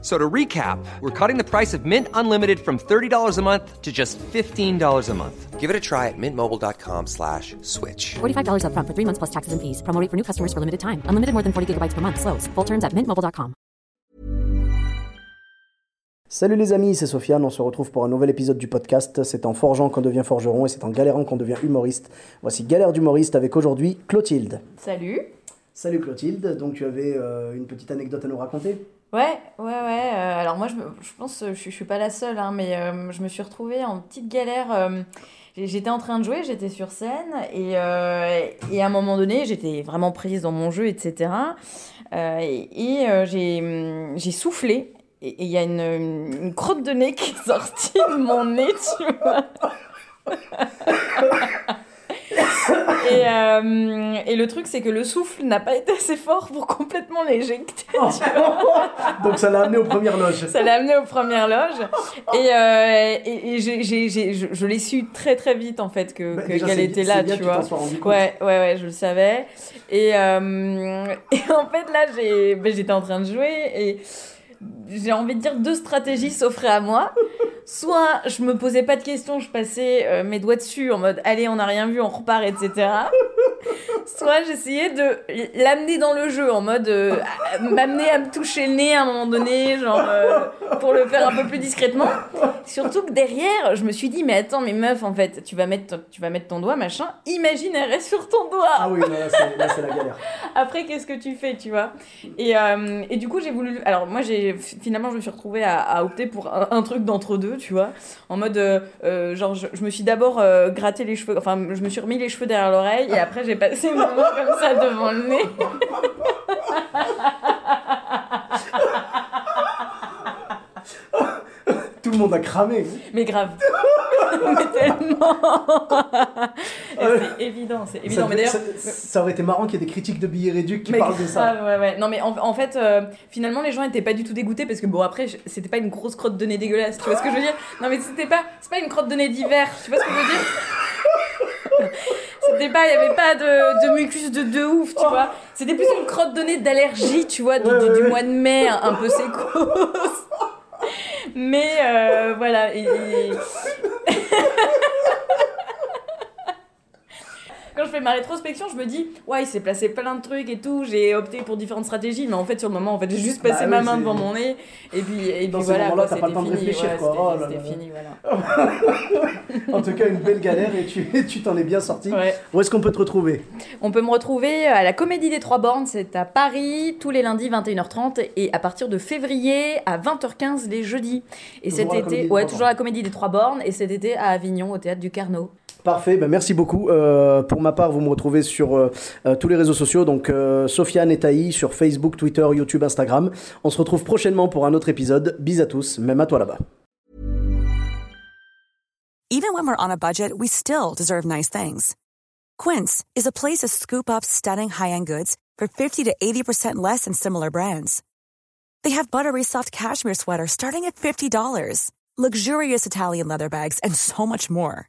So to recap, we're cutting the price of Mint Unlimited from $30 a month to just $15 a month. Give it a try at mintmobile.com slash switch. $45 upfront for three months plus taxes and fees. Promo rate for new customers for limited time. Unlimited more than 40 gigabytes per month. Slows. Full terms at mintmobile.com. Salut les amis, c'est Sofiane, on se retrouve pour un nouvel épisode du podcast. C'est en forgeant qu'on devient forgeron et c'est en galérant qu'on devient humoriste. Voici Galère d'humoriste avec aujourd'hui Clotilde. Salut. Salut Clotilde, donc tu avais euh, une petite anecdote à nous raconter? Ouais, ouais, ouais. euh, alors moi, je, je pense, euh, je, je suis pas la seule, hein, mais euh, je me suis retrouvée en petite galère. j'étais en train de jouer, j'étais sur scène, et, et à un moment donné, j'étais vraiment prise dans mon jeu, etc. Et et, euh, j'ai soufflé, et il y a une, une crotte de nez qui est sortie de mon nez, tu vois. Et, euh, et le truc, c'est que le souffle n'a pas été assez fort pour complètement l'éjecter. Donc ça l'a amené aux premières loges. Ça l'a amené aux premières loges. Et, euh, et, et je, je l'ai su très très vite en fait que Bah, que- qu'elle c'est- était c'est là, bien tu que vois. sois rendu compte. Ouais, ouais, ouais, je le savais. Et, euh, et en fait là, ben, j'étais en train de jouer et j'ai envie de dire deux stratégies s'offraient à moi. Soit je me posais pas de questions, je passais euh, mes doigts dessus en mode allez, on n'a rien vu, on repart, etc. Soit j'essayais de l'amener dans le jeu en mode euh, m'amener à me toucher le nez à un moment donné, genre euh, pour le faire un peu plus discrètement. Surtout que derrière, je me suis dit mais attends, mais meuf, en fait, tu vas mettre, tu vas mettre ton doigt, machin. Imagine, elle reste sur ton doigt. Ah oui, là, là, c'est la galère. Après, qu'est-ce que tu fais, tu vois? Et, euh, et du coup, j'ai voulu. Alors, moi, j'ai finalement, je me suis retrouvée à, à opter pour un, un truc d'entre deux, tu vois. En mode, euh, euh, genre, je, je me suis d'abord euh, gratté les cheveux, enfin, je me suis remis les cheveux derrière l'oreille, et après, j'ai passé mon main comme ça devant le nez. Tout le monde a cramé. Mais grave. mais tellement. C'est évident, c'est évident. ça, mais d'ailleurs. ça- ça aurait été marrant qu'il y ait des critiques de billets réduits qui Mais parlent de ça. grave, ouais, ouais. Non, mais en, en fait, euh, finalement, les gens étaient pas du tout dégoûtés parce que, bon, après, c'était pas une grosse crotte de nez dégueulasse. Tu vois ce que je veux dire? Non, mais c'était pas, c'est pas une crotte de nez d'hiver. Tu vois ce que je veux dire? C'était pas, il y avait pas de, de mucus de, de ouf, tu vois. C'était plus une crotte de nez d'allergie, tu vois, du, mois de mai, un, un peu sécos. Mais euh, voilà. et- et- Quand je fais ma rétrospection, je me dis, ouais, il s'est placé plein de trucs et tout, j'ai opté pour différentes stratégies, mais en fait, sur le moment, en fait, j'ai juste passé Bah ma oui, main devant mon nez, et puis, et puis voilà, quoi, t'as pas le c'était temps de fini, ouais, Oh C'était là. fini, voilà. En tout cas, une belle galère et tu tu t'en es bien sorti. Ouais. Où est-ce qu'on peut te retrouver? On peut me retrouver à la Comédie des Trois Bornes, c'est à Paris, tous les lundis 21h30 et à partir de février à 20h15 les jeudis. Et Toujours cet été, ouais, toujours à la Comédie des Trois Bornes et cet été à Avignon au théâtre du Carnot. Parfait, ben merci beaucoup. Euh, pour ma part, vous me retrouvez sur euh, euh, tous les réseaux sociaux, donc euh, Sofiane et Taï sur Facebook, Twitter, YouTube, Instagram. On se retrouve prochainement pour un autre épisode. Bis à tous, même à toi là-bas. Even when we're on a budget, we still deserve nice things. Quince is a place to scoop up stunning high-end goods for 50 to 80% less than similar brands. They have buttery soft cashmere sweaters starting at $50, luxurious Italian leather bags, and so much more.